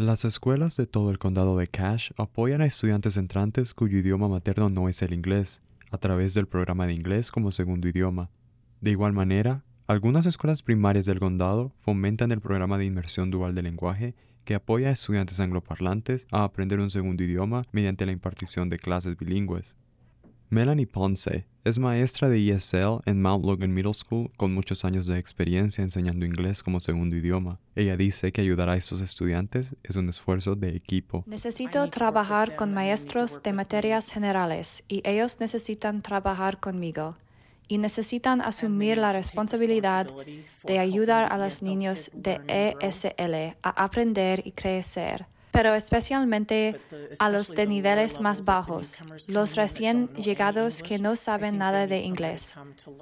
Las escuelas de todo el condado de Cache apoyan a estudiantes entrantes cuyo idioma materno no es el inglés, a través del programa de inglés como segundo idioma. De igual manera, algunas escuelas primarias del condado fomentan el programa de inmersión dual de lenguaje que apoya a estudiantes angloparlantes a aprender un segundo idioma mediante la impartición de clases bilingües. Melanie Ponce es maestra de ESL en Mount Logan Middle School con muchos años de experiencia enseñando inglés como segundo idioma. Ella dice que ayudar a estos estudiantes es un esfuerzo de equipo. Necesito trabajar con maestros de materias generales y ellos necesitan trabajar conmigo y necesitan asumir la responsabilidad de ayudar a los niños de ESL a aprender y crecer pero especialmente a los de niveles más bajos, los recién llegados que no saben nada de inglés.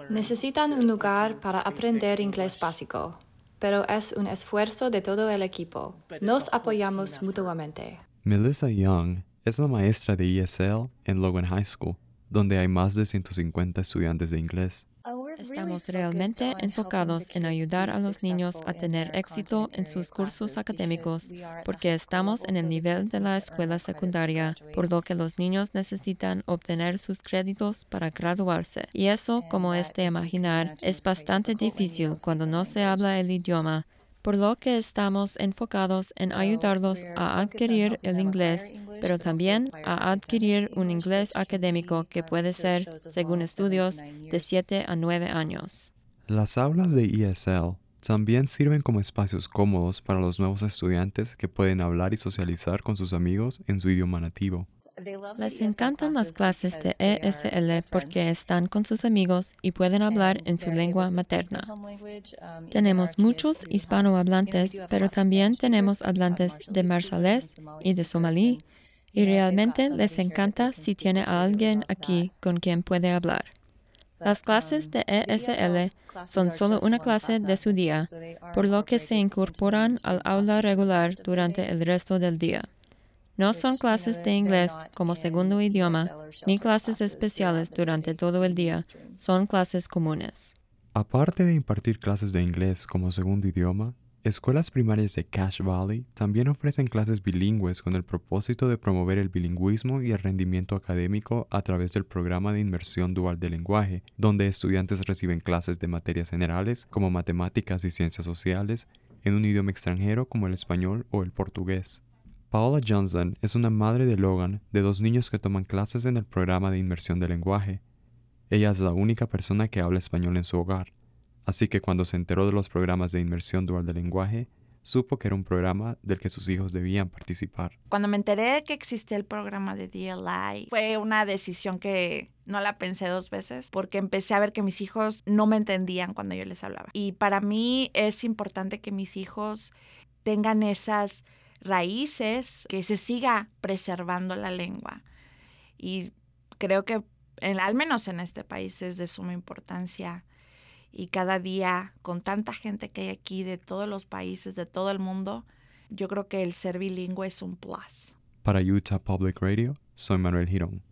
Necesitan un lugar para aprender inglés básico, pero es un esfuerzo de todo el equipo. Nos apoyamos mutuamente. Melissa Young es la maestra de ESL en Logan High School, donde hay más de 150 estudiantes de inglés. Estamos realmente enfocados en ayudar a los niños a tener éxito en sus cursos académicos porque estamos en el nivel de la escuela secundaria, por lo que los niños necesitan obtener sus créditos para graduarse. Y eso, como es de imaginar, es bastante difícil cuando no se habla el idioma por lo que estamos enfocados en ayudarlos a adquirir el inglés, pero también a adquirir un inglés académico que puede ser, según estudios, de 7 a 9 años. Las aulas de ESL también sirven como espacios cómodos para los nuevos estudiantes que pueden hablar y socializar con sus amigos en su idioma nativo. Les encantan las clases de ESL porque están con sus amigos y pueden hablar en su lengua materna. Tenemos muchos hispanohablantes, pero también tenemos hablantes de marsalés y de somalí, y realmente les encanta si tiene a alguien aquí con quien puede hablar. Las clases de ESL son solo una clase de su día, por lo que se incorporan al aula regular durante el resto del día. No son clases de inglés como segundo idioma, ni clases especiales durante todo el día, son clases comunes. Aparte de impartir clases de inglés como segundo idioma, escuelas primarias de Cache Valley también ofrecen clases bilingües con el propósito de promover el bilingüismo y el rendimiento académico a través del programa de inmersión dual de lenguaje, donde estudiantes reciben clases de materias generales como matemáticas y ciencias sociales en un idioma extranjero como el español o el portugués. Paola Johnson es una madre de Logan de dos niños que toman clases en el programa de inmersión de lenguaje. Ella es la única persona que habla español en su hogar, así que cuando se enteró de los programas de inmersión dual de lenguaje, supo que era un programa del que sus hijos debían participar. Cuando me enteré que existía el programa de DLI, fue una decisión que no la pensé dos veces porque empecé a ver que mis hijos no me entendían cuando yo les hablaba. Y para mí es importante que mis hijos tengan esas raíces, que se siga preservando la lengua. Y creo que al menos en este país es de suma importancia y cada día con tanta gente que hay aquí de todos los países, de todo el mundo, yo creo que el ser bilingüe es un plus. Para Utah Public Radio, soy Manuel Girón.